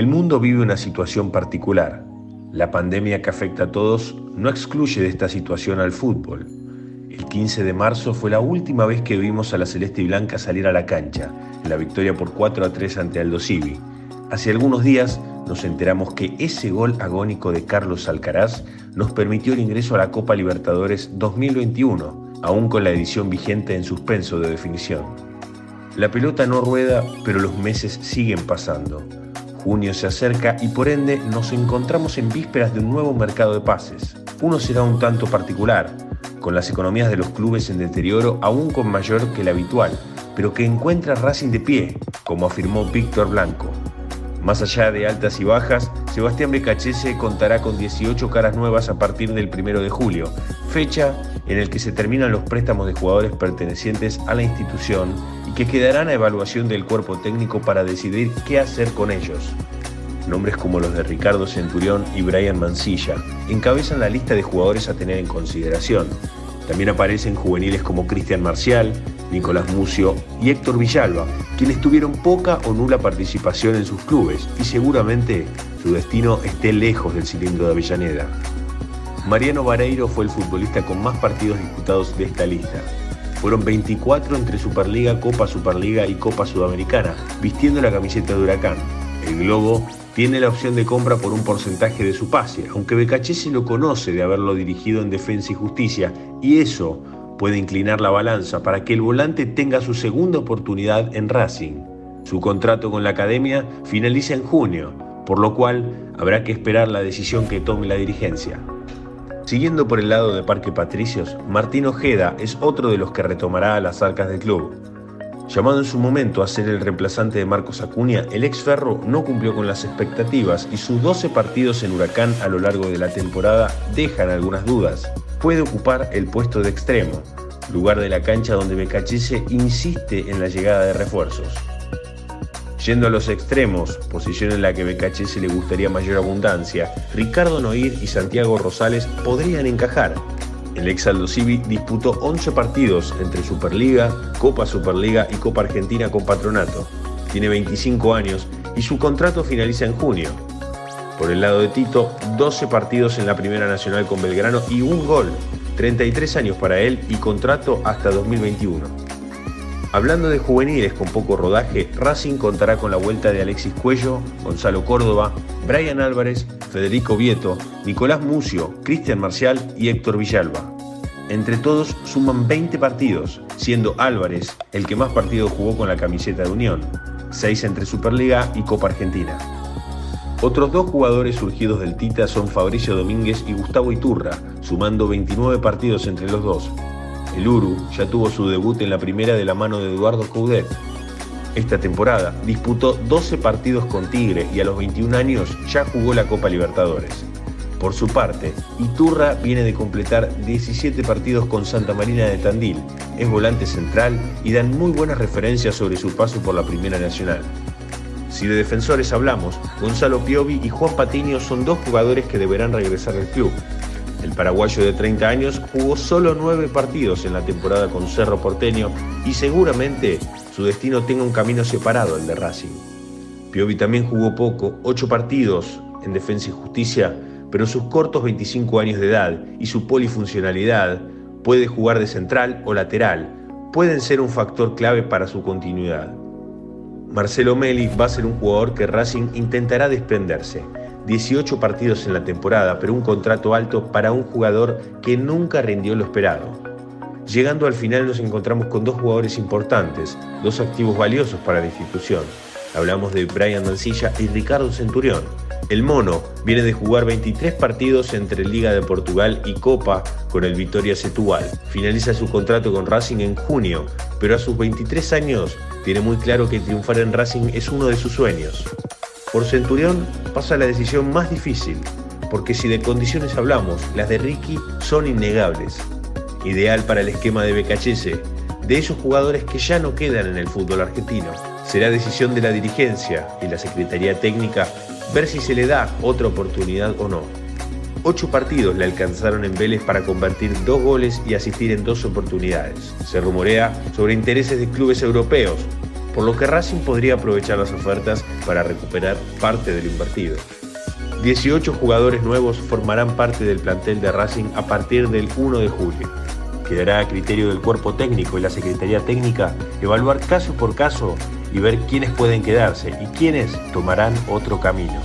El mundo vive una situación particular. La pandemia que afecta a todos no excluye de esta situación al fútbol. El 15 de marzo fue la última vez que vimos a la Celeste y Blanca salir a la cancha, en la victoria por 4 a 3 ante Aldo Civi. Hace algunos días nos enteramos que ese gol agónico de Carlos Alcaraz nos permitió el ingreso a la Copa Libertadores 2021, aún con la edición vigente en suspenso de definición. La pelota no rueda, pero los meses siguen pasando. Junio se acerca y por ende nos encontramos en vísperas de un nuevo mercado de pases. Uno será un tanto particular, con las economías de los clubes en deterioro aún con mayor que el habitual, pero que encuentra Racing de pie, como afirmó Víctor Blanco. Más allá de altas y bajas, Sebastián Becachese contará con 18 caras nuevas a partir del 1 de julio, fecha en el que se terminan los préstamos de jugadores pertenecientes a la institución que quedarán a evaluación del cuerpo técnico para decidir qué hacer con ellos. Nombres como los de Ricardo Centurión y Brian Mancilla encabezan la lista de jugadores a tener en consideración. También aparecen juveniles como Cristian Marcial, Nicolás Mucio y Héctor Villalba, quienes tuvieron poca o nula participación en sus clubes y seguramente su destino esté lejos del cilindro de Avellaneda. Mariano Vareiro fue el futbolista con más partidos disputados de esta lista. Fueron 24 entre Superliga, Copa Superliga y Copa Sudamericana, vistiendo la camiseta de Huracán. El Globo tiene la opción de compra por un porcentaje de su pase, aunque Becachese lo conoce de haberlo dirigido en Defensa y Justicia, y eso puede inclinar la balanza para que el volante tenga su segunda oportunidad en Racing. Su contrato con la academia finaliza en junio, por lo cual habrá que esperar la decisión que tome la dirigencia. Siguiendo por el lado de Parque Patricios, Martín Ojeda es otro de los que retomará las arcas del club. Llamado en su momento a ser el reemplazante de Marcos Acuña, el ex Ferro no cumplió con las expectativas y sus 12 partidos en Huracán a lo largo de la temporada dejan algunas dudas puede ocupar el puesto de extremo, lugar de la cancha donde Becachese insiste en la llegada de refuerzos. Yendo a los extremos, posición en la que Becachese le gustaría mayor abundancia, Ricardo Noir y Santiago Rosales podrían encajar. El ex Aldo Civi disputó 11 partidos entre Superliga, Copa Superliga y Copa Argentina con Patronato. Tiene 25 años y su contrato finaliza en junio. Por el lado de Tito, 12 partidos en la Primera Nacional con Belgrano y un gol. 33 años para él y contrato hasta 2021. Hablando de juveniles con poco rodaje, Racing contará con la vuelta de Alexis Cuello, Gonzalo Córdoba, Brian Álvarez, Federico Vieto, Nicolás Mucio, Cristian Marcial y Héctor Villalba. Entre todos suman 20 partidos, siendo Álvarez el que más partidos jugó con la camiseta de Unión, 6 entre Superliga y Copa Argentina. Otros dos jugadores surgidos del Tita son Fabricio Domínguez y Gustavo Iturra, sumando 29 partidos entre los dos. El Uru ya tuvo su debut en la primera de la mano de Eduardo Coudet. Esta temporada disputó 12 partidos con Tigre y a los 21 años ya jugó la Copa Libertadores. Por su parte, Iturra viene de completar 17 partidos con Santa Marina de Tandil, es volante central y dan muy buenas referencias sobre su paso por la Primera Nacional. Si de defensores hablamos, Gonzalo Piovi y Juan Patiño son dos jugadores que deberán regresar al club. El paraguayo de 30 años jugó solo nueve partidos en la temporada con Cerro Porteño y seguramente su destino tenga un camino separado al de Racing. Piovi también jugó poco, ocho partidos en Defensa y Justicia, pero sus cortos 25 años de edad y su polifuncionalidad puede jugar de central o lateral, pueden ser un factor clave para su continuidad. Marcelo Meli va a ser un jugador que Racing intentará desprenderse. 18 partidos en la temporada, pero un contrato alto para un jugador que nunca rindió lo esperado. Llegando al final nos encontramos con dos jugadores importantes, dos activos valiosos para la institución. Hablamos de Brian Mancilla y Ricardo Centurión. El mono viene de jugar 23 partidos entre Liga de Portugal y Copa con el Vitoria Setúbal. Finaliza su contrato con Racing en junio, pero a sus 23 años tiene muy claro que triunfar en Racing es uno de sus sueños. Por Centurión pasa la decisión más difícil, porque si de condiciones hablamos, las de Ricky son innegables. Ideal para el esquema de Becachese, de esos jugadores que ya no quedan en el fútbol argentino. Será decisión de la dirigencia y la Secretaría Técnica ver si se le da otra oportunidad o no. Ocho partidos le alcanzaron en Vélez para convertir dos goles y asistir en dos oportunidades. Se rumorea sobre intereses de clubes europeos, por lo que Racing podría aprovechar las ofertas para recuperar parte de lo invertido. 18 jugadores nuevos formarán parte del plantel de Racing a partir del 1 de julio. Quedará a criterio del cuerpo técnico y la Secretaría Técnica evaluar caso por caso y ver quiénes pueden quedarse y quiénes tomarán otro camino.